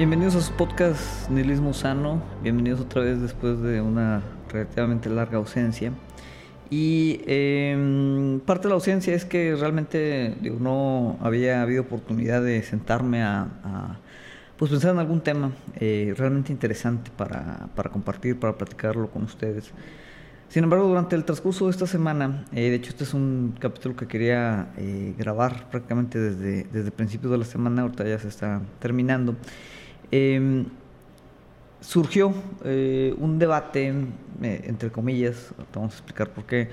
Bienvenidos a su podcast Nihilismo Sano. Bienvenidos otra vez después de una relativamente larga ausencia. Y em, parte de la ausencia es que realmente no había habido oportunidad de sentarme a, pues pensar en algún tema eh, realmente interesante para, para, compartir, para platicarlo con ustedes. Sin embargo, durante el transcurso de esta semana, eh, de hecho este es un capítulo que quería eh, grabar prácticamente desde, desde principios de la semana, ahorita ya se está terminando. Em, surgió eh, un debate, eh, entre comillas, vamos a explicar por qué,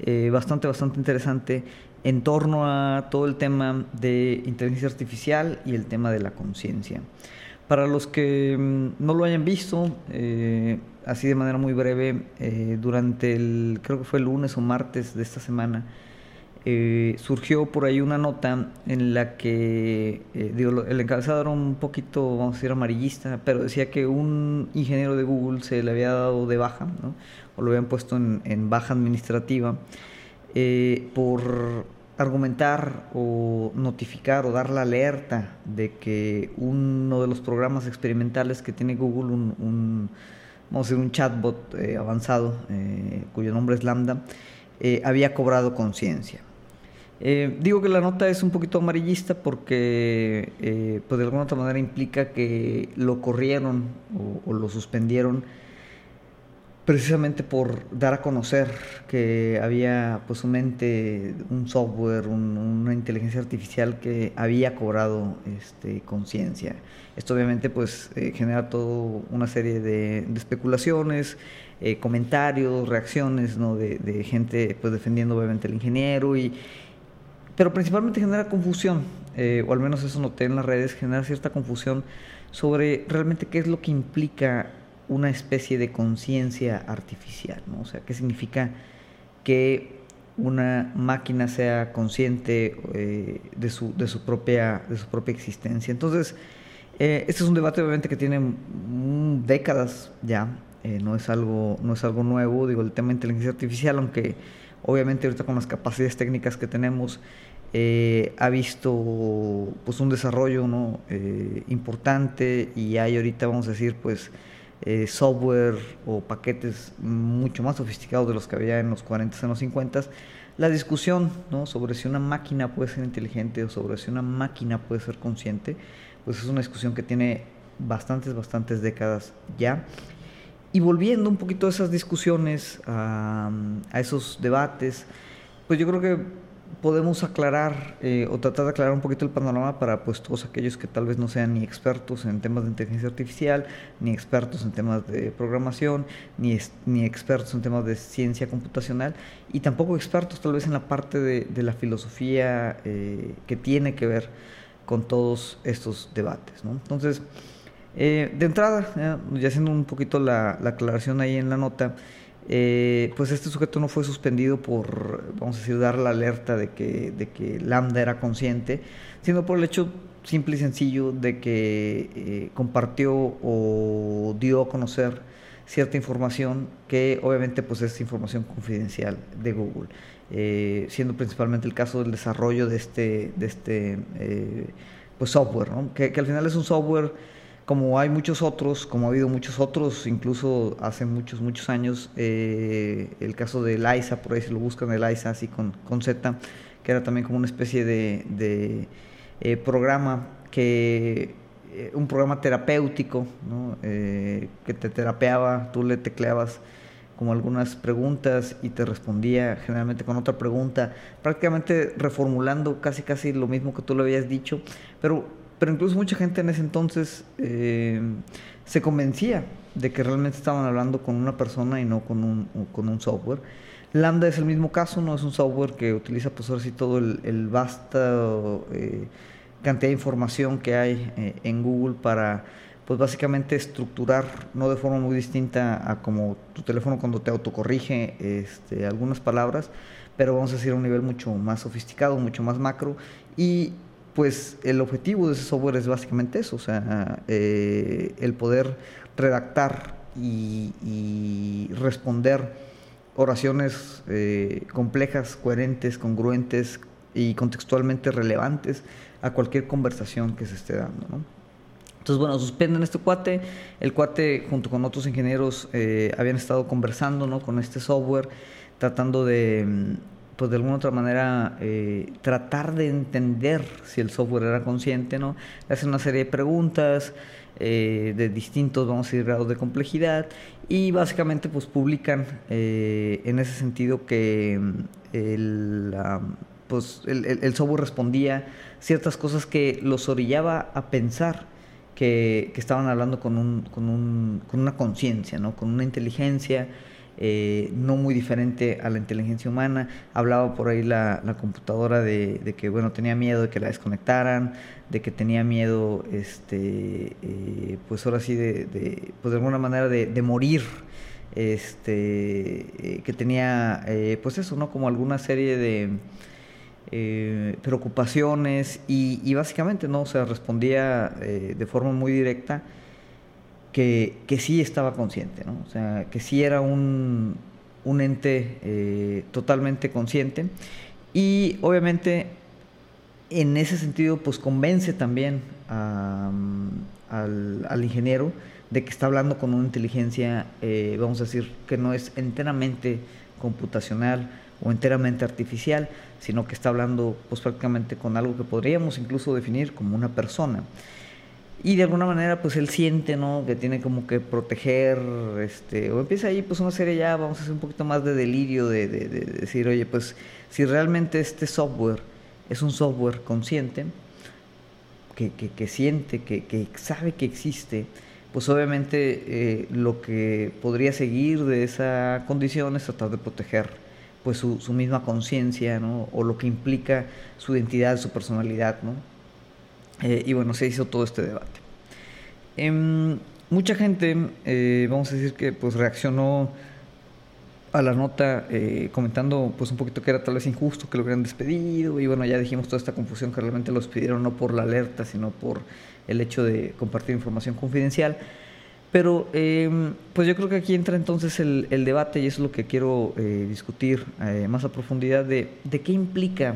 eh, bastante, bastante interesante en torno a todo el tema de inteligencia artificial y el tema de la conciencia. Para los que mm, no lo hayan visto, así de manera muy breve, durante el, creo que fue el lunes o martes de esta semana, eh, surgió por ahí una nota en la que, eh, digo, el encabezado era un poquito, vamos a decir, amarillista, pero decía que un ingeniero de Google se le había dado de baja, o lo habían puesto en, baja administrativa, eh, por argumentar o notificar o dar la alerta de que uno de los programas experimentales que tiene Google, un, vamos a decir, un chatbot avanzado, cuyo nombre es Lambda, había cobrado conciencia. Eh, digo que la nota es un poquito amarillista porque eh, pues de alguna otra manera implica que lo corrieron o, lo suspendieron precisamente por dar a conocer que había pues un ente, un software, una inteligencia artificial que había cobrado este, conciencia. Esto obviamente pues eh, genera toda una serie de, especulaciones, comentarios, reacciones ¿no? de, de, gente pues defendiendo obviamente al ingeniero y, pero principalmente genera confusión, eh, o al menos eso noté en las redes, genera cierta confusión sobre realmente qué es lo que implica una especie de conciencia artificial, ¿no? O sea, qué significa que una máquina sea consciente eh, de, su, de, su propia, de su propia existencia. Entonces, eh, este es un debate obviamente que tiene décadas ya, no, es algo, no es algo nuevo, digo, el tema de inteligencia artificial, aunque obviamente ahorita con las capacidades técnicas que tenemos, eh, ha visto pues un desarrollo ¿no? Eh, importante y hay ahorita vamos a decir pues eh, software o paquetes mucho más sofisticados de los que había en los 40 en los 50 la discusión ¿no? sobre si una máquina puede ser inteligente o sobre si una máquina puede ser consciente pues es una discusión que tiene bastantes bastantes décadas ya y volviendo un poquito a esas discusiones a, a esos debates pues yo creo que podemos aclarar eh, o tratar de aclarar un poquito el panorama para pues todos aquellos que tal vez no sean ni expertos en temas de inteligencia artificial, ni expertos en temas de programación, ni, ni expertos en temas de ciencia computacional, y tampoco expertos tal vez en la parte de, la filosofía eh, que tiene que ver con todos estos debates. Entonces, eh, de entrada, ya haciendo un poquito la, la aclaración ahí en la nota, eh, pues este sujeto no fue suspendido por, vamos a decir, dar la alerta de que, de que Lambda era consciente, sino por el hecho simple y sencillo de que eh, compartió o dio a conocer cierta información que obviamente pues es información confidencial de Google, eh, siendo principalmente el caso del desarrollo de este, de este pues software, que, que al final es un software como hay muchos otros, como ha habido muchos otros, incluso hace muchos, muchos años, eh, el caso de Liza, por ahí se lo buscan, el Liza así con, con Z, que era también como una especie de, eh, programa que eh, un programa terapéutico que te terapeaba, tú le tecleabas como algunas preguntas y te respondía generalmente con otra pregunta, prácticamente reformulando casi casi lo mismo que tú le habías dicho, pero pero incluso mucha gente en ese entonces eh, se convencía de que realmente estaban hablando con una persona y no con un, con un software. Lambda es el mismo caso, no es un software que utiliza pues ahora sí todo el, el eh, cantidad de información que hay eh, en Google para pues básicamente estructurar, no de forma muy distinta a como tu teléfono cuando te autocorrige este, algunas palabras, pero vamos a decir a un nivel mucho más sofisticado, mucho más macro y pues el objetivo de ese software es básicamente eso, o sea, eh, el poder redactar y, responder oraciones eh, complejas, coherentes, congruentes y contextualmente relevantes a cualquier conversación que se esté dando. Entonces, bueno, suspenden este cuate. El cuate, junto con otros ingenieros, eh, habían estado conversando ¿no? con este software, tratando de, pues de alguna otra manera, eh, tratar de entender si el software era consciente. ¿no? Le hacen una serie de preguntas eh, de distintos, vamos a decir, grados de complejidad. Y básicamente, pues publican en ese sentido que mm, el, pues, el, software respondía ciertas cosas que los orillaba a pensar que, estaban hablando con, un, con, un, con una conciencia, ¿no? con una inteligencia eh, no muy diferente a la inteligencia humana. Hablaba por ahí la, computadora de, que bueno, tenía miedo de que la desconectaran, de que tenía miedo, este, eh, pues ahora sí, de, de, pues de alguna manera de, morir. Este, eh, que tenía, pues eso, ¿no? Como alguna serie de, eh, preocupaciones y, básicamente no, o respondía eh, de forma muy directa que, sí estaba consciente, ¿no? o sea, que sí era un, un ente eh, totalmente consciente y obviamente en ese sentido pues convence también al, al, ingeniero de que está hablando con una inteligencia, vamos a decir, que no es enteramente computacional, o enteramente artificial, sino que está hablando pues prácticamente con algo que podríamos incluso definir como una persona. Y de alguna manera pues él siente, ¿no? Que tiene como que proteger, este, o empieza ahí pues una serie ya, vamos a hacer un poquito más de delirio, de, de, decir, oye, pues si realmente este software es un software consciente, que, que, que siente, que, que, sabe que existe, pues obviamente eh, lo que podría seguir de esa condición es tratar de proteger pues su, su misma conciencia, ¿no? O lo que implica su identidad, su personalidad, ¿no? Eh, y bueno, se hizo todo este debate. Em, mucha gente, eh, vamos a decir que pues reaccionó a la nota eh, comentando pues un poquito que era tal vez injusto que lo hubieran despedido y bueno ya dijimos toda esta confusión que realmente los pidieron no por la alerta sino por el hecho de compartir información confidencial pero em, pues yo creo que aquí entra entonces el, debate y eso es lo que quiero discutir más a profundidad de, qué implica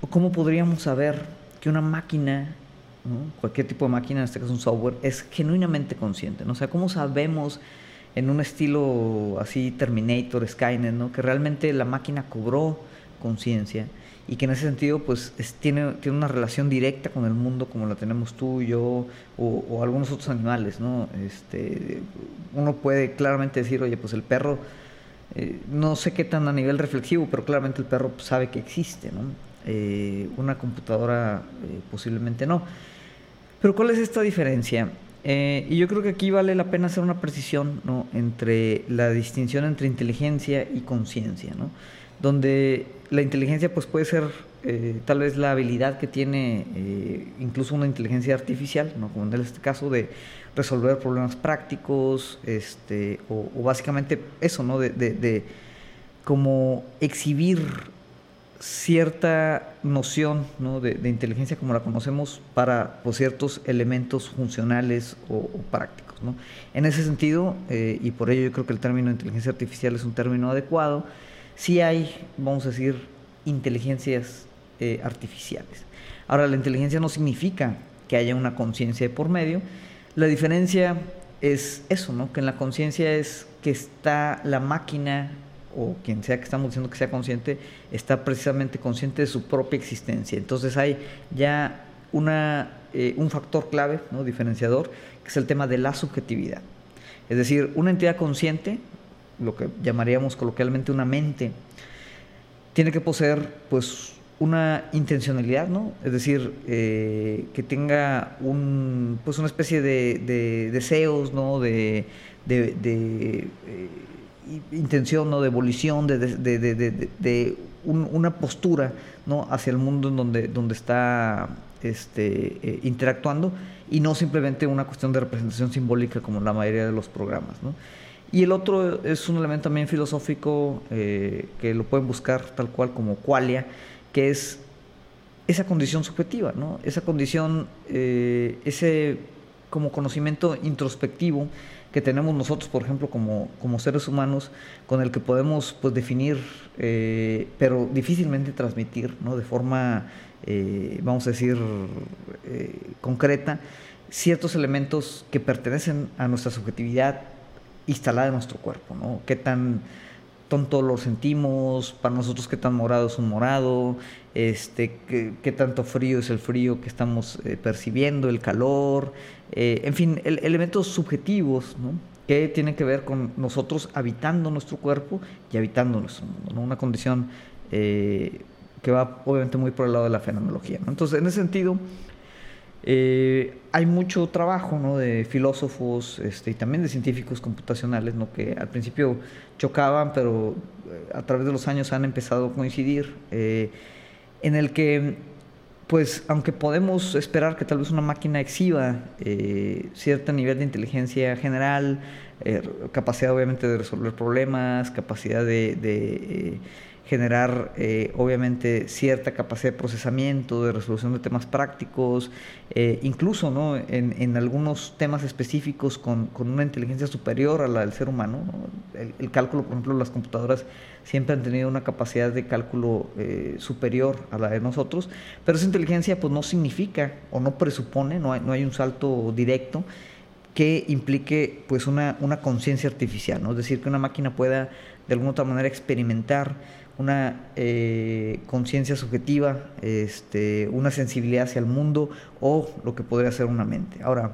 o cómo podríamos saber que una máquina, cualquier tipo de máquina, en este caso un software, es genuinamente consciente. ¿no? O sea, cómo sabemos en un estilo así Terminator, Skynet, ¿no? que realmente la máquina cobró conciencia y que en ese sentido pues tiene, tiene una relación directa con el mundo como la tenemos tú, yo o, algunos otros animales, ¿no? Este, uno puede claramente decir, oye, pues el perro, eh, no sé qué tan a nivel reflexivo, pero claramente el perro sabe que existe, ¿no? Eh, una computadora eh, posiblemente no. Pero ¿cuál es esta diferencia? y yo creo que aquí vale la pena hacer una precisión ¿no? entre la distinción entre inteligencia y conciencia, ¿no? donde la inteligencia pues puede ser eh, tal vez la habilidad que tiene eh, incluso una inteligencia artificial, ¿no? como en este caso de resolver problemas prácticos, este, o, básicamente eso, ¿no? De, de, como exhibir cierta noción ¿no? de, inteligencia como la conocemos para pues, ciertos elementos funcionales o, prácticos. En ese sentido, eh, y por ello yo creo que el término inteligencia artificial es un término adecuado, sí hay, vamos a decir, inteligencias eh, artificiales. Ahora, la inteligencia no significa que haya una conciencia de por medio. La diferencia es eso, ¿no? Que en la conciencia es que está la máquina o quien sea que estamos diciendo que sea consciente, está precisamente consciente de su propia existencia. Entonces hay ya una, eh, un factor clave, ¿no? diferenciador, que es el tema de la subjetividad. Es decir, una entidad consciente lo que llamaríamos coloquialmente una mente, tiene que poseer pues una intencionalidad, ¿no? Es decir, eh, que tenga un, pues una especie de, deseos, ¿no? De, eh, intención, ¿no? De evolución, de, una postura, ¿no? Hacia el mundo en donde, donde está este, eh, interactuando y no simplemente una cuestión de representación simbólica como la mayoría de los programas, ¿no? Y el otro es un elemento también filosófico eh, que lo pueden buscar tal cual como qualia, que es esa condición subjetiva, ¿no? esa condición, eh, ese como conocimiento introspectivo que tenemos nosotros, por ejemplo, como, como seres humanos, con el que podemos pues, definir, eh, pero difícilmente transmitir ¿no? de forma, vamos a decir, concreta, ciertos elementos que pertenecen a nuestra subjetividad instalada en nuestro cuerpo, ¿no? Qué tan tonto lo sentimos, para nosotros qué tan morado es un morado, este, qué, tanto frío es el frío que estamos eh, percibiendo, el calor, eh, en fin, elementos subjetivos, ¿no? que tienen que ver con nosotros habitando nuestro cuerpo y habitando nuestro mundo, ¿no? una condición eh, que va obviamente muy por el lado de la fenomenología. Entonces, en ese sentido, eh, hay mucho trabajo ¿no? de filósofos este, y también de científicos computacionales ¿no? que al principio chocaban, pero eh, a través de los años han empezado a coincidir, eh, en el que, pues, aunque podemos esperar que tal vez una máquina exhiba cierto nivel de inteligencia general, capacidad obviamente de resolver problemas, capacidad de generar eh, obviamente cierta capacidad de procesamiento, de resolución de temas prácticos, eh, incluso ¿no? en, algunos temas específicos con, una inteligencia superior a la del ser humano. El, cálculo, por ejemplo, las computadoras siempre han tenido una capacidad de cálculo eh, superior a la de nosotros, pero esa inteligencia pues no significa o no presupone, no hay, no hay un salto directo que implique pues una, una conciencia artificial, es decir, que una máquina pueda de alguna otra manera experimentar una eh, conciencia subjetiva, este, una sensibilidad hacia el mundo o lo que podría ser una mente. Ahora,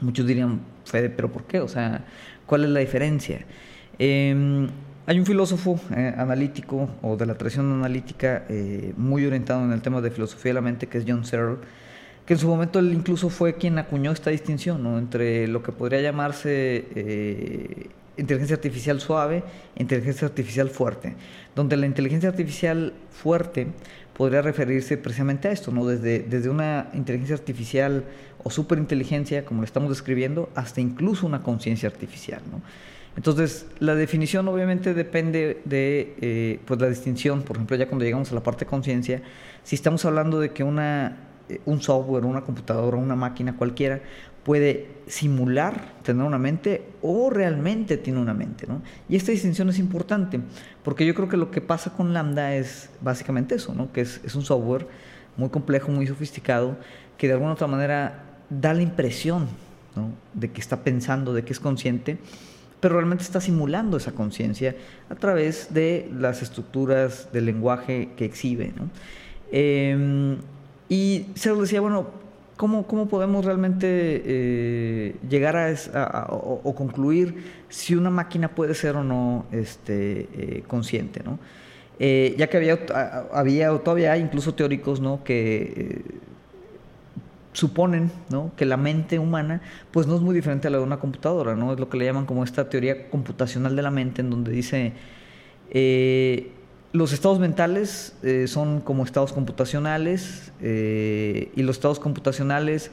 muchos dirían, Fede, pero ¿por qué? O sea, ¿cuál es la diferencia? Em, hay un filósofo eh, analítico o de la tradición analítica eh, muy orientado en el tema de filosofía de la mente, que es John Searle, que en su momento él incluso fue quien acuñó esta distinción entre lo que podría llamarse inteligencia artificial suave inteligencia artificial fuerte, donde la inteligencia artificial fuerte podría referirse precisamente a esto, ¿no? desde, desde una inteligencia artificial o superinteligencia, como lo estamos describiendo, hasta incluso una conciencia artificial. ¿no? Entonces, la definición obviamente depende de eh, pues la distinción, por ejemplo, ya cuando llegamos a la parte de conciencia, si estamos hablando de que una, eh, un software, una computadora, una máquina cualquiera puede simular tener una mente o realmente tiene una mente. ¿no? Y esta distinción es importante, porque yo creo que lo que pasa con Lambda es básicamente eso, ¿no? que es, un software muy complejo, muy sofisticado, que de alguna otra manera da la impresión de que está pensando, de que es consciente, pero realmente está simulando esa conciencia a través de las estructuras del lenguaje que exhibe. ¿no? Eh, y se decía, bueno, ¿Cómo, podemos realmente eh, llegar a, o, concluir si una máquina puede ser o no este, eh, consciente? ¿no? Eh, ya que había, había, o todavía hay incluso teóricos ¿no? que suponen ¿no? que la mente humana pues no es muy diferente a la de una computadora, ¿no? es lo que le llaman como esta teoría computacional de la mente, en donde dice los estados mentales eh, son como estados computacionales eh, y los estados computacionales,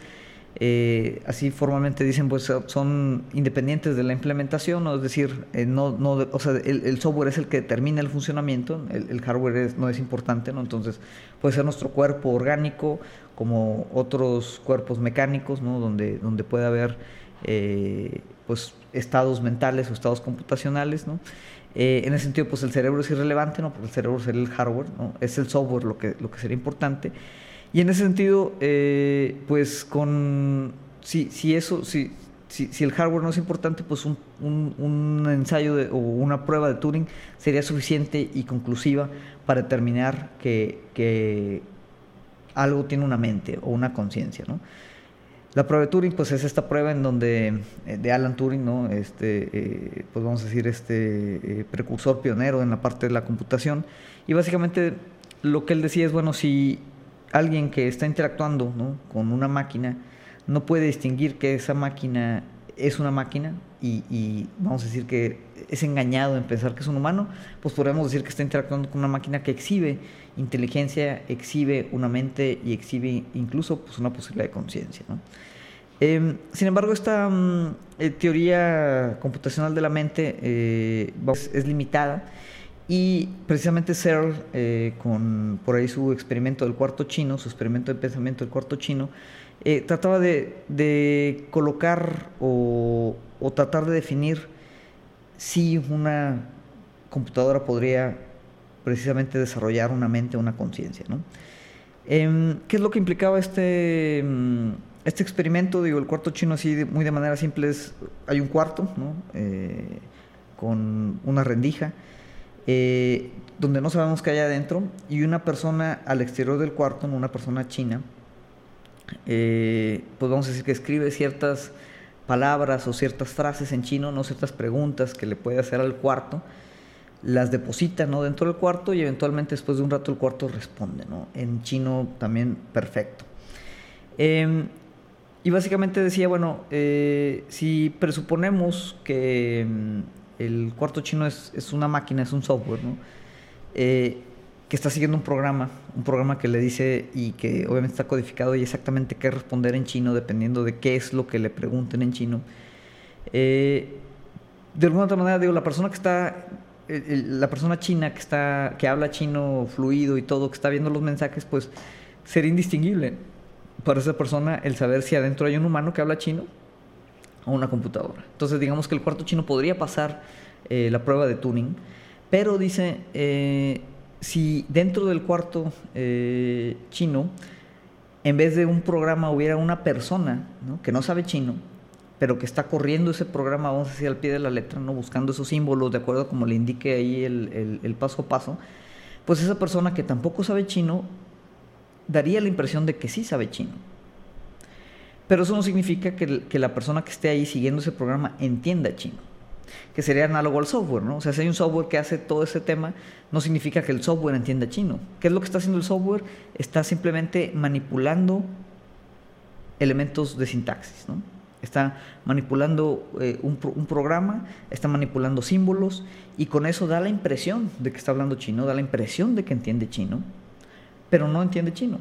eh, así formalmente dicen, pues son independientes de la implementación, es decir, no, no, o sea, el, software es el que determina el funcionamiento, el, hardware no es importante, ¿no? entonces puede ser nuestro cuerpo orgánico como otros cuerpos mecánicos, ¿no? donde, donde puede haber pues, estados mentales o estados computacionales, ¿no? Eh, en ese sentido, pues el cerebro es irrelevante, ¿no? Porque el cerebro sería el hardware, ¿no? Es el software lo que, lo que sería importante. Y en ese sentido, eh, pues con... Si, si eso, si, si, el hardware no es importante, pues un, un, ensayo o una prueba de Turing sería suficiente y conclusiva para determinar que, que algo tiene una mente o una conciencia, ¿no? La prueba de Turing, pues es esta prueba en donde, eh, de Alan Turing, ¿no? Este, eh, pues vamos a decir, este eh, precursor pionero en la parte de la computación. Y básicamente lo que él decía es, bueno, si alguien que está interactuando con una máquina no puede distinguir que esa máquina es una máquina y, vamos a decir que es engañado en pensar que es un humano, pues podríamos decir que está interactuando con una máquina que exhibe inteligencia, exhibe una mente y exhibe incluso pues, una posibilidad de conciencia. Em, sin embargo, esta mm, eh, teoría computacional de la mente eh, es, limitada y precisamente Searle, eh, con por ahí su experimento del cuarto chino, su experimento de pensamiento del cuarto chino, eh, trataba de, colocar o, tratar de definir si una computadora podría precisamente desarrollar una mente o una conciencia. ¿no? Em, ¿Qué es lo que implicaba este, mm, Este experimento, digo, el cuarto chino así muy de manera simple es, hay un cuarto, ¿no? Eh, con una rendija, eh, donde no sabemos qué hay adentro, y una persona al exterior del cuarto, una persona china, eh, pues vamos a decir que escribe ciertas palabras o ciertas frases en chino, no ciertas preguntas que le puede hacer al cuarto, las deposita ¿no? dentro del cuarto y eventualmente después de un rato el cuarto responde, ¿no? en chino también perfecto. Em, y básicamente decía, bueno, eh, si presuponemos que em, el cuarto chino es, es, una máquina, es un software, ¿no? Eh, que está siguiendo un programa, un programa que le dice y que obviamente está codificado y exactamente qué responder en chino dependiendo de qué es lo que le pregunten en chino. Eh, de alguna otra manera, digo, la persona que está, la persona china que está, que habla chino fluido y todo, que está viendo los mensajes, pues sería indistinguible para esa persona el saber si adentro hay un humano que habla chino o una computadora. Entonces, digamos que el cuarto chino podría pasar eh, la prueba de tuning, pero dice eh, si dentro del cuarto eh, chino, en vez de un programa hubiera una persona que no sabe chino, pero que está corriendo ese programa, vamos a decir, al pie de la letra, ¿no? buscando esos símbolos de acuerdo como le indique ahí el, paso a paso, pues esa persona que tampoco sabe chino daría la impresión de que sí sabe chino. Pero eso no significa que la persona que esté ahí siguiendo ese programa entienda chino que sería análogo al software, ¿no? O sea, si hay un software que hace todo ese tema, no significa que el software entienda chino. ¿Qué es lo que está haciendo el software? Está simplemente manipulando elementos de sintaxis, ¿no? Está manipulando eh, un, un, programa, está manipulando símbolos y con eso da la impresión de que está hablando chino, da la impresión de que entiende chino, pero no entiende chino.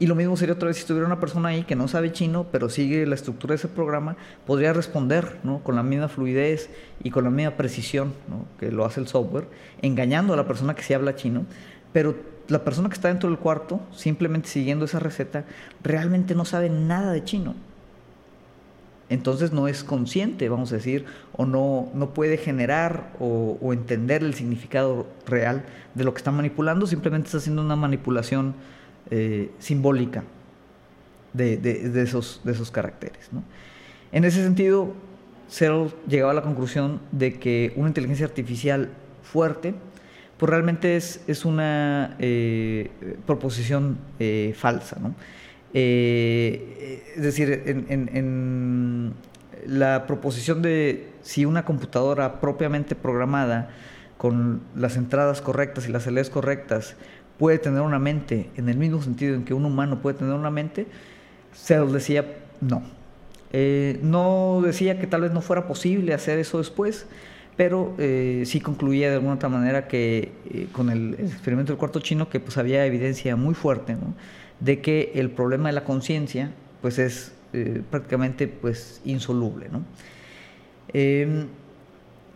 Y lo mismo sería otra vez si estuviera una persona ahí que no sabe chino, pero sigue la estructura de ese programa, podría responder ¿no? con la misma fluidez y con la misma precisión ¿no? que lo hace el software, engañando a la persona que sí habla chino, pero la persona que está dentro del cuarto, simplemente siguiendo esa receta, realmente no sabe nada de chino. Entonces no es consciente, vamos a decir, o no, no puede generar o, o entender el significado real de lo que está manipulando, simplemente está haciendo una manipulación eh, simbólica de, esos, de esos caracteres. En ese sentido, Searle llegaba a la conclusión de que una inteligencia artificial fuerte, pues realmente es, es una eh, proposición eh, falsa. es decir, en, la proposición de si una computadora propiamente programada con las entradas correctas y las salidas correctas puede tener una mente en el mismo sentido en que un humano puede tener una mente, Searle decía no. Eh, no decía que tal vez no fuera posible hacer eso después, pero eh, sí concluía de alguna otra manera que eh, con el, experimento del cuarto chino que pues había evidencia muy fuerte de que el problema de la conciencia pues es prácticamente pues insoluble. ¿no?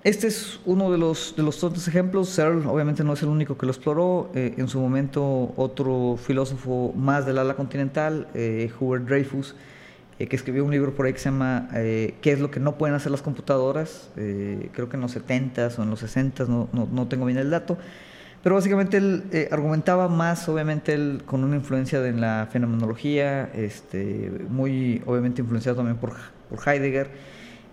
Este es uno de los, de los ejemplos. Searle obviamente no es el único que lo exploró. Eh, en su momento otro filósofo más del ala continental, eh, Hubert Dreyfus, eh, que escribió un libro por ahí que se llama ¿Qué es lo que no pueden hacer las computadoras? creo que en los 70s o en los 60s, no, no, no tengo bien el dato. Pero básicamente él argumentaba más, obviamente, él con una influencia en la fenomenología, este, muy obviamente influenciado también por, por Heidegger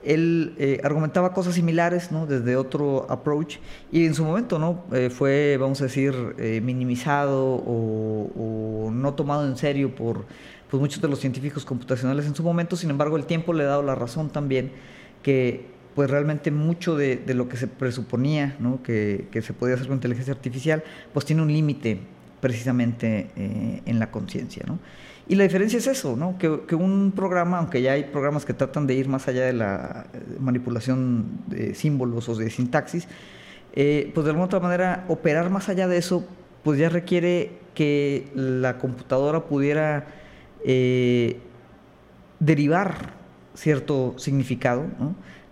él eh, argumentaba cosas similares, ¿no? Desde otro approach y en su momento, ¿no? Eh, fue, vamos a decir, eh, minimizado o, no tomado en serio por pues, muchos de los científicos computacionales en su momento. Sin embargo, el tiempo le ha dado la razón también que pues realmente mucho de, lo que se presuponía ¿no? que, que, se podía hacer con inteligencia artificial, pues tiene un límite precisamente en la conciencia. ¿no? Y la diferencia es eso, ¿no? Que, un programa, aunque ya hay programas que tratan de ir más allá de la eh, manipulación de símbolos o de sintaxis, eh, pues de alguna otra manera operar más allá de eso, pues ya requiere que la computadora pudiera eh, derivar cierto significado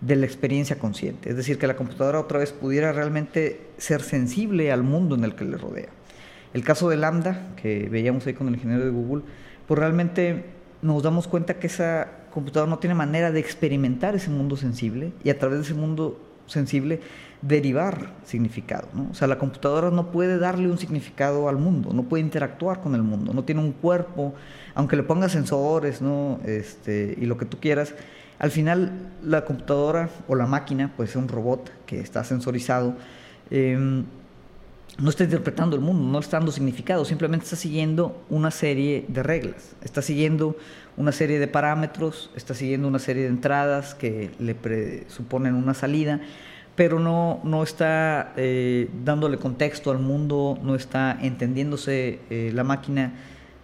de la experiencia consciente. Es decir, que la computadora otra vez pudiera realmente ser sensible al mundo en el que le rodea. El caso de Lambda, que veíamos ahí con el ingeniero de Google, pues realmente nos damos cuenta que esa computadora no tiene manera de experimentar ese mundo sensible y a través de ese mundo sensible, derivar significado. ¿no? O sea, la computadora no puede darle un significado al mundo, no puede interactuar con el mundo, no tiene un cuerpo, aunque le ponga sensores ¿no? este, y lo que tú quieras. Al final, la computadora o la máquina, pues es un robot que está sensorizado, em, no está interpretando el mundo, no está dando significado, simplemente está siguiendo una serie de reglas, está siguiendo una serie de parámetros, está siguiendo una serie de entradas que le presuponen una salida, pero no, no está eh, dándole contexto al mundo, no está entendiéndose eh, la máquina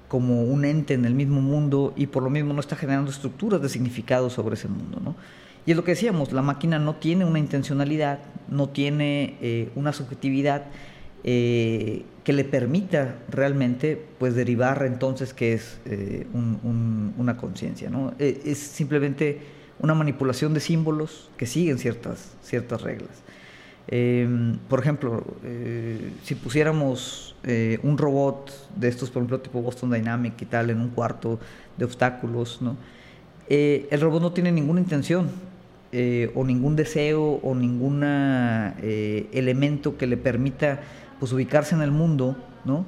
como un ente en el mismo mundo y por lo mismo no está generando estructuras de significado sobre ese mundo. ¿no? Y es lo que decíamos, la máquina no tiene una intencionalidad, no tiene eh, una subjetividad, eh, que le permita realmente pues derivar entonces que es eh, una conciencia. ¿no? Eh, es simplemente una manipulación de símbolos que siguen ciertas, ciertas reglas. Em, por ejemplo, si pusiéramos un robot de estos, por ejemplo, tipo Boston Dynamic y tal, en un cuarto de obstáculos, ¿no? el robot no tiene ninguna intención o ningún deseo o ningún elemento que le permita pues ubicarse en el mundo, ¿no?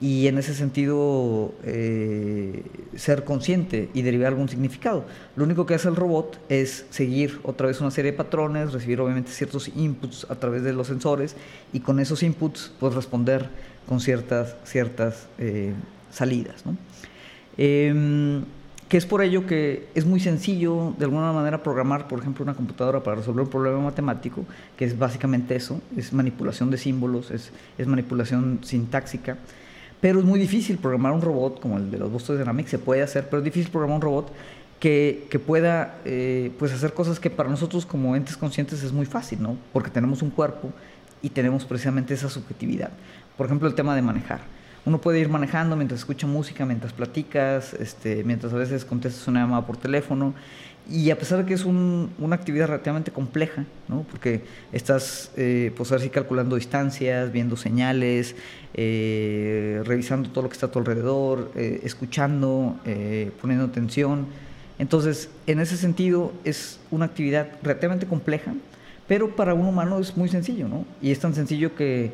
Y en ese sentido eh, ser consciente y derivar algún significado. Lo único que hace el robot es seguir otra vez una serie de patrones, recibir obviamente ciertos inputs a través de los sensores y con esos inputs pues responder con ciertas, ciertas eh, salidas, ¿no? Em, que es por ello que es muy sencillo de alguna manera programar, por ejemplo, una computadora para resolver un problema matemático, que es básicamente eso, es manipulación de símbolos, es, manipulación sintáxica, pero es muy difícil programar un robot como el de los Boston Dynamics, se puede hacer, pero es difícil programar un robot que, que pueda eh, pues hacer cosas que para nosotros como entes conscientes es muy fácil, ¿no? Porque tenemos un cuerpo y tenemos precisamente esa subjetividad. Por ejemplo, el tema de manejar uno puede ir manejando mientras escucha música, mientras platicas, este, mientras a veces contestas una llamada por teléfono. Y a pesar de que es una actividad relativamente compleja, ¿no? porque estás, eh, pues así calculando distancias, viendo señales, eh, revisando todo lo que está a tu alrededor, eh, escuchando, eh, poniendo atención. Entonces, en ese sentido, es una actividad relativamente compleja, pero para un humano es muy sencillo, ¿no? Y es tan sencillo que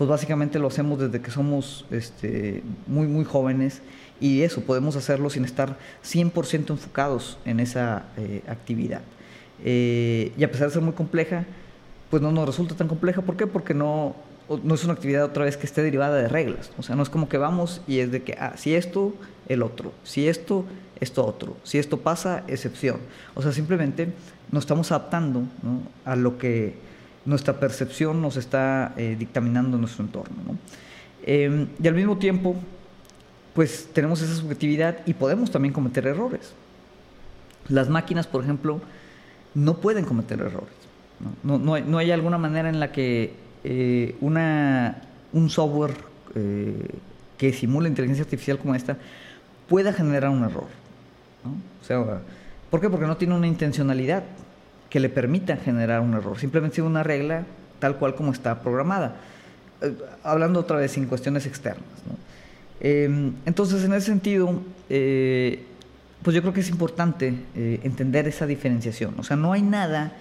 pues básicamente lo hacemos desde que somos este, muy, muy jóvenes y eso, podemos hacerlo sin estar 100% enfocados en esa eh, actividad. Eh, y a pesar de ser muy compleja, pues no nos resulta tan compleja. ¿Por qué? Porque no, no es una actividad otra vez que esté derivada de reglas. O sea, no es como que vamos y es de que, ah, si esto, el otro. Si esto, esto otro. Si esto pasa, excepción. O sea, simplemente nos estamos adaptando a lo que nuestra percepción nos está eh, dictaminando nuestro entorno. Em, y al mismo tiempo, pues tenemos esa subjetividad y podemos también cometer errores. Las máquinas, por ejemplo, no pueden cometer errores. No, hay, alguna manera en la que eh, una, un software eh, que simula inteligencia artificial como esta pueda generar un error. O sea, ¿Por qué? Porque no tiene una intencionalidad que le permitan generar un error. Simplemente sigue una regla tal cual como está programada. Eh, hablando otra vez sin cuestiones externas. Em, entonces, en ese sentido, eh, pues yo creo que es importante eh, entender esa diferenciación. O sea, no hay nada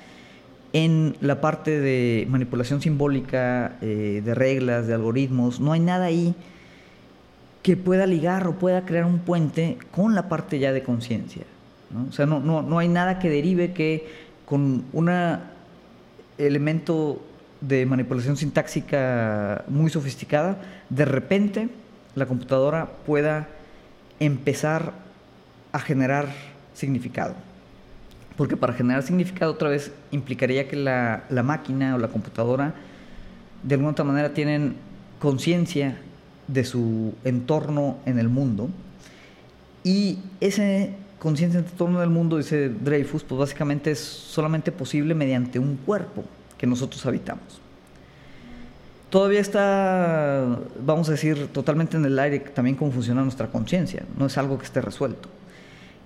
en la parte de manipulación simbólica, de reglas, de algoritmos, no hay nada ahí que pueda ligar o pueda crear un puente con la parte ya de conciencia. O sea, no, no, no hay nada que derive que con un elemento de manipulación sintáxica muy sofisticada, de repente la computadora pueda empezar a generar significado. Porque para generar significado otra vez implicaría que la, la máquina o la computadora de alguna otra manera tienen conciencia de su entorno en el mundo y ese conciencia en torno del mundo, dice Dreyfus, pues básicamente es solamente posible mediante un cuerpo que nosotros habitamos. Todavía está, vamos a decir, totalmente en el aire también cómo funciona nuestra conciencia, no es algo que esté resuelto.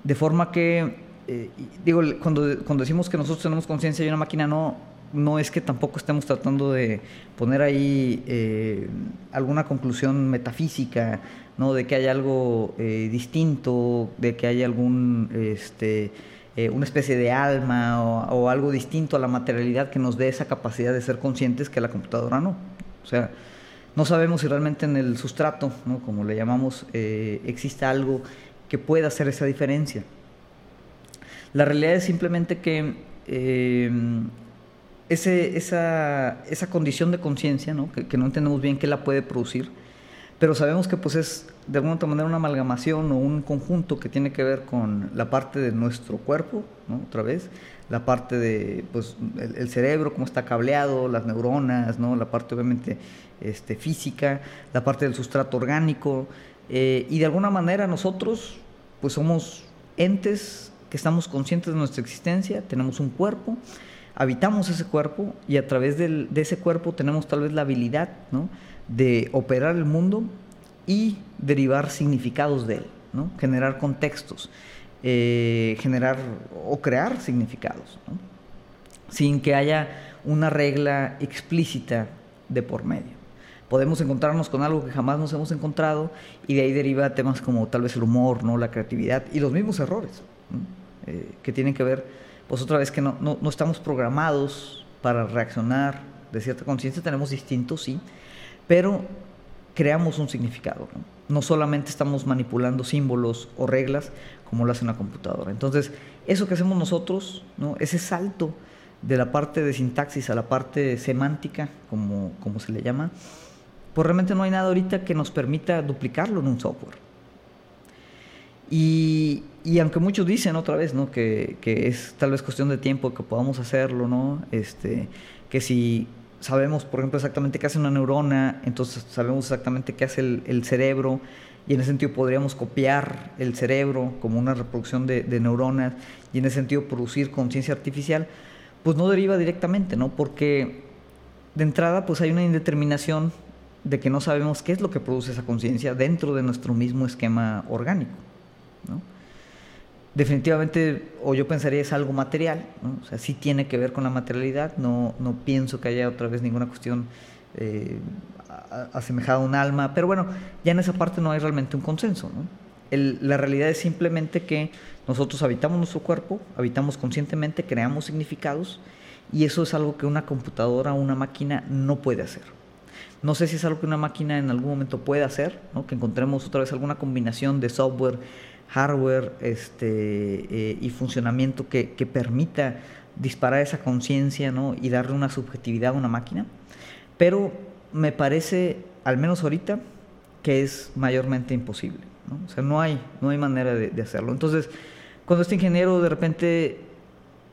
De forma que, eh, digo, cuando, cuando decimos que nosotros tenemos conciencia y una máquina no, no es que tampoco estemos tratando de poner ahí eh, alguna conclusión metafísica ¿no? de que hay algo eh, distinto, de que hay algún este, eh, una especie de alma o, algo distinto a la materialidad que nos dé esa capacidad de ser conscientes que la computadora no. O sea, no sabemos si realmente en el sustrato, ¿no? como le llamamos, existe algo que pueda hacer esa diferencia. La realidad es simplemente que ese, esa, esa, condición de conciencia, ¿no? Que, que, no entendemos bien qué la puede producir, pero sabemos que pues es de alguna otra manera una amalgamación o un conjunto que tiene que ver con la parte de nuestro cuerpo, ¿no? otra vez, la parte de pues, el, cerebro, cómo está cableado, las neuronas, ¿no? la parte obviamente este, física, la parte del sustrato orgánico, eh, y de alguna manera nosotros pues somos entes que estamos conscientes de nuestra existencia, tenemos un cuerpo, habitamos ese cuerpo y a través de ese cuerpo tenemos tal vez la habilidad, ¿no? de operar el mundo y derivar significados de él, ¿no? generar contextos, eh, generar o crear significados, sin que haya una regla explícita de por medio. Podemos encontrarnos con algo que jamás nos hemos encontrado y de ahí deriva temas como tal vez el humor, ¿no? la creatividad y los mismos errores eh, que tienen que ver, pues otra vez que no, no, no estamos programados para reaccionar de cierta conciencia, tenemos distintos, sí, pero creamos un significado. ¿no? solamente estamos manipulando símbolos o reglas como lo hace una computadora. Entonces, eso que hacemos nosotros, ¿no? ese salto de la parte de sintaxis a la parte semántica, como, como se le llama, pues realmente no hay nada ahorita que nos permita duplicarlo en un software. Y, aunque muchos dicen otra vez, ¿no? Que, que, es tal vez cuestión de tiempo que podamos hacerlo, ¿no? Este, que si sabemos, por ejemplo, exactamente qué hace una neurona, entonces sabemos exactamente qué hace el, cerebro, y en ese sentido podríamos copiar el cerebro como una reproducción de, neuronas, y en ese sentido producir conciencia artificial, pues no deriva directamente, ¿no? Porque de entrada, pues hay una indeterminación de que no sabemos qué es lo que produce esa conciencia dentro de nuestro mismo esquema orgánico, ¿no? definitivamente, o yo pensaría es algo material, o sea, sí tiene que ver con la materialidad, no, no pienso que haya otra vez ninguna cuestión eh, asemejada a un alma, pero bueno, ya en esa parte no hay realmente un consenso. ¿no? la realidad es simplemente que nosotros habitamos nuestro cuerpo, habitamos conscientemente, creamos significados, y eso es algo que una computadora una máquina no puede hacer. No sé si es algo que una máquina en algún momento puede hacer, ¿no? que encontremos otra vez alguna combinación de software hardware este, eh, y funcionamiento que, permita disparar esa conciencia ¿no? y darle una subjetividad a una máquina. Pero me parece, al menos ahorita, que es mayormente imposible. ¿no? O sea, no hay, no hay manera de, hacerlo. Entonces, cuando este ingeniero de repente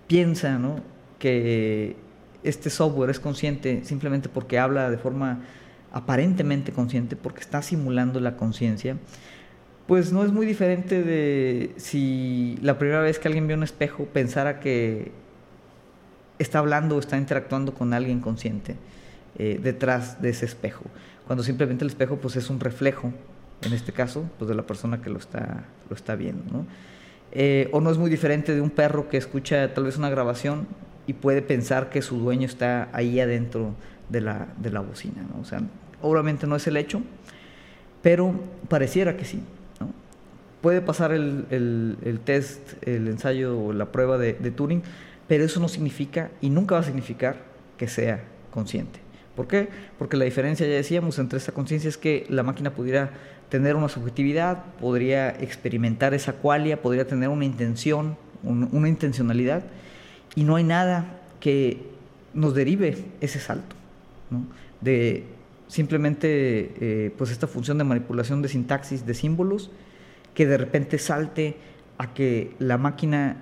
piensa ¿no? que este software es consciente simplemente porque habla de forma aparentemente consciente, porque está simulando la conciencia, pues no es muy diferente de si la primera vez que alguien ve un espejo pensara que está hablando o está interactuando con alguien consciente eh, detrás de ese espejo, cuando simplemente el espejo pues es un reflejo, en este caso, pues de la persona que lo está, lo está viendo. Eh, o no es muy diferente de un perro que escucha tal vez una grabación y puede pensar que su dueño está ahí adentro de la, de la bocina, ¿no? O sea, obviamente no es el hecho, pero pareciera que sí puede pasar el, test, el ensayo o la prueba de, Turing, pero eso no significa y nunca va a significar que sea consciente. ¿Por qué? Porque la diferencia, ya decíamos, entre esa conciencia es que la máquina pudiera tener una subjetividad, podría experimentar esa cualia, podría tener una intención, una intencionalidad, y no hay nada que nos derive ese salto, de simplemente eh, pues esta función de manipulación de sintaxis de símbolos que de repente salte a que la máquina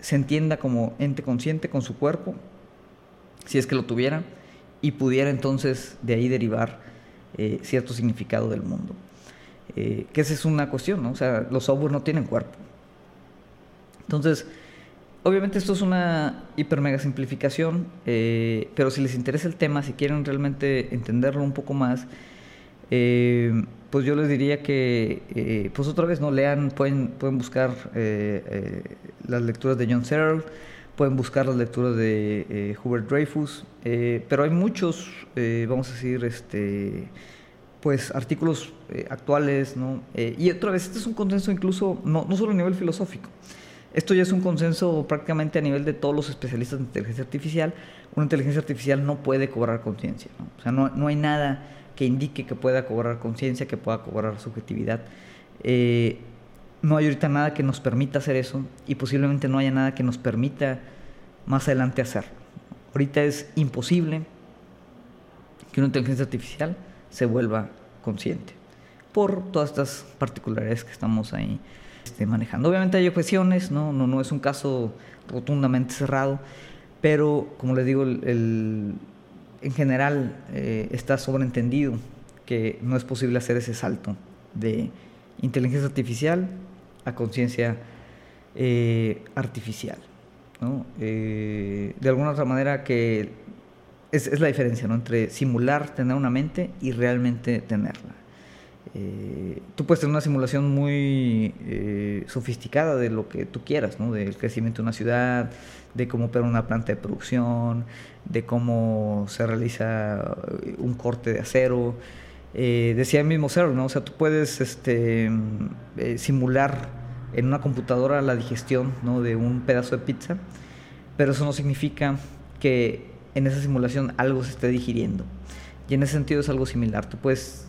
se entienda como ente consciente con su cuerpo, si es que lo tuviera, y pudiera entonces de ahí derivar eh, cierto significado del mundo. Eh, que esa es una cuestión, ¿no? O sea, los software no tienen cuerpo. Entonces, obviamente esto es una hiper mega simplificación, eh, pero si les interesa el tema, si quieren realmente entenderlo un poco más, pues yo les diría que, eh, pues otra vez, no lean, pueden, pueden buscar eh, eh, las lecturas de John Searle, pueden buscar las lecturas de Hubert Dreyfus, pero hay muchos, vamos a decir, este, pues artículos actuales, ¿no? y otra vez, este es un consenso incluso, no, no solo a nivel filosófico, Esto ya es un consenso prácticamente a nivel de todos los especialistas en inteligencia artificial. Una inteligencia artificial no puede cobrar conciencia. O sea, no, no, hay nada que indique que pueda cobrar conciencia, que pueda cobrar subjetividad. Eh, no hay ahorita nada que nos permita hacer eso y posiblemente no haya nada que nos permita más adelante hacerlo. Ahorita es imposible que una inteligencia artificial se vuelva consciente por todas estas particularidades que estamos ahí este, manejando. Obviamente hay objeciones, ¿no? No, no es un caso rotundamente cerrado, pero como les digo, el, en general eh, está sobreentendido que no es posible hacer ese salto de inteligencia artificial a conciencia eh, artificial. Eh, de alguna otra manera que es, es, la diferencia ¿no? entre simular tener una mente y realmente tenerla. Eh, tú puedes tener una simulación muy eh, sofisticada de lo que tú quieras, ¿no? del crecimiento de una ciudad, de cómo opera una planta de producción, de cómo se realiza eh, un corte de acero. decía el mismo Cero, ¿no? o sea, tú puedes este, simular en una computadora la digestión ¿no? de un pedazo de pizza, pero eso no significa que en esa simulación algo se esté digiriendo. Y en ese sentido es algo similar. Tú puedes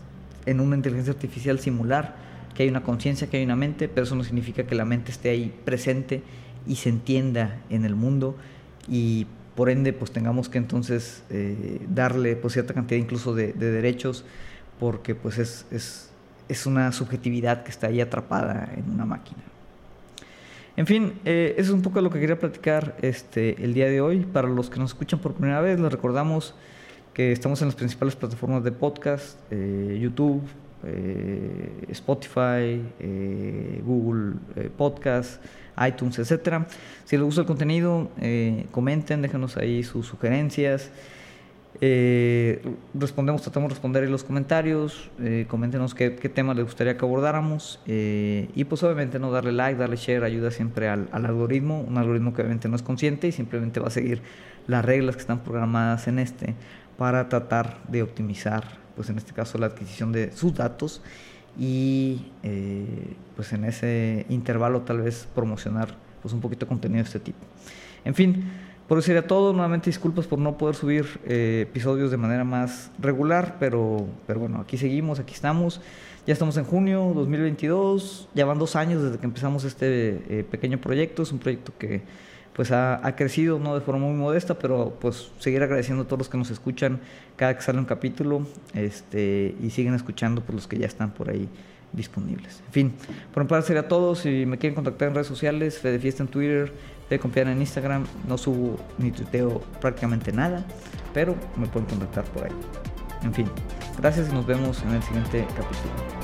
en una inteligencia artificial simular que hay una conciencia, que hay una mente, pero eso no significa que la mente esté ahí presente y se entienda en el mundo y por ende pues tengamos que entonces eh, darle pues cierta cantidad incluso de, derechos porque pues es, es, es, una subjetividad que está ahí atrapada en una máquina. En fin, eh, eso es un poco lo que quería platicar este, el día de hoy. Para los que nos escuchan por primera vez, les recordamos estamos en las principales plataformas de podcast, eh, YouTube, eh, Spotify, eh, Google Podcast, iTunes, etc. Si les gusta el contenido, comenten, déjenos ahí sus sugerencias. respondemos, tratamos de responder en los comentarios, coméntenos qué, qué temas les gustaría que abordáramos y pues obviamente no darle like, darle share ayuda siempre al algoritmo, un algoritmo que obviamente no es consciente y simplemente va a seguir las reglas que están programadas en este para tratar de optimizar, pues en este caso, la adquisición de sus datos y eh, pues en ese intervalo tal vez promocionar pues un poquito de contenido de este tipo. En fin, por eso sería todo. Nuevamente disculpas por no poder subir eh, episodios de manera más regular, pero, pero bueno, aquí seguimos, aquí estamos. Ya estamos en junio 2022, ya van dos años desde que empezamos este eh, pequeño proyecto. Es un proyecto que pues ha, crecido, no de forma muy modesta, pero pues seguir agradeciendo a todos los que nos escuchan cada que sale un capítulo este, y siguen escuchando por los que ya están por ahí disponibles. En fin, por mi parte sería todo. Si me quieren contactar en redes sociales, Fede Fiesta en Twitter, de confiar en Instagram, no subo ni tuiteo prácticamente nada, pero me pueden contactar por ahí. En fin, gracias y nos vemos en el siguiente capítulo.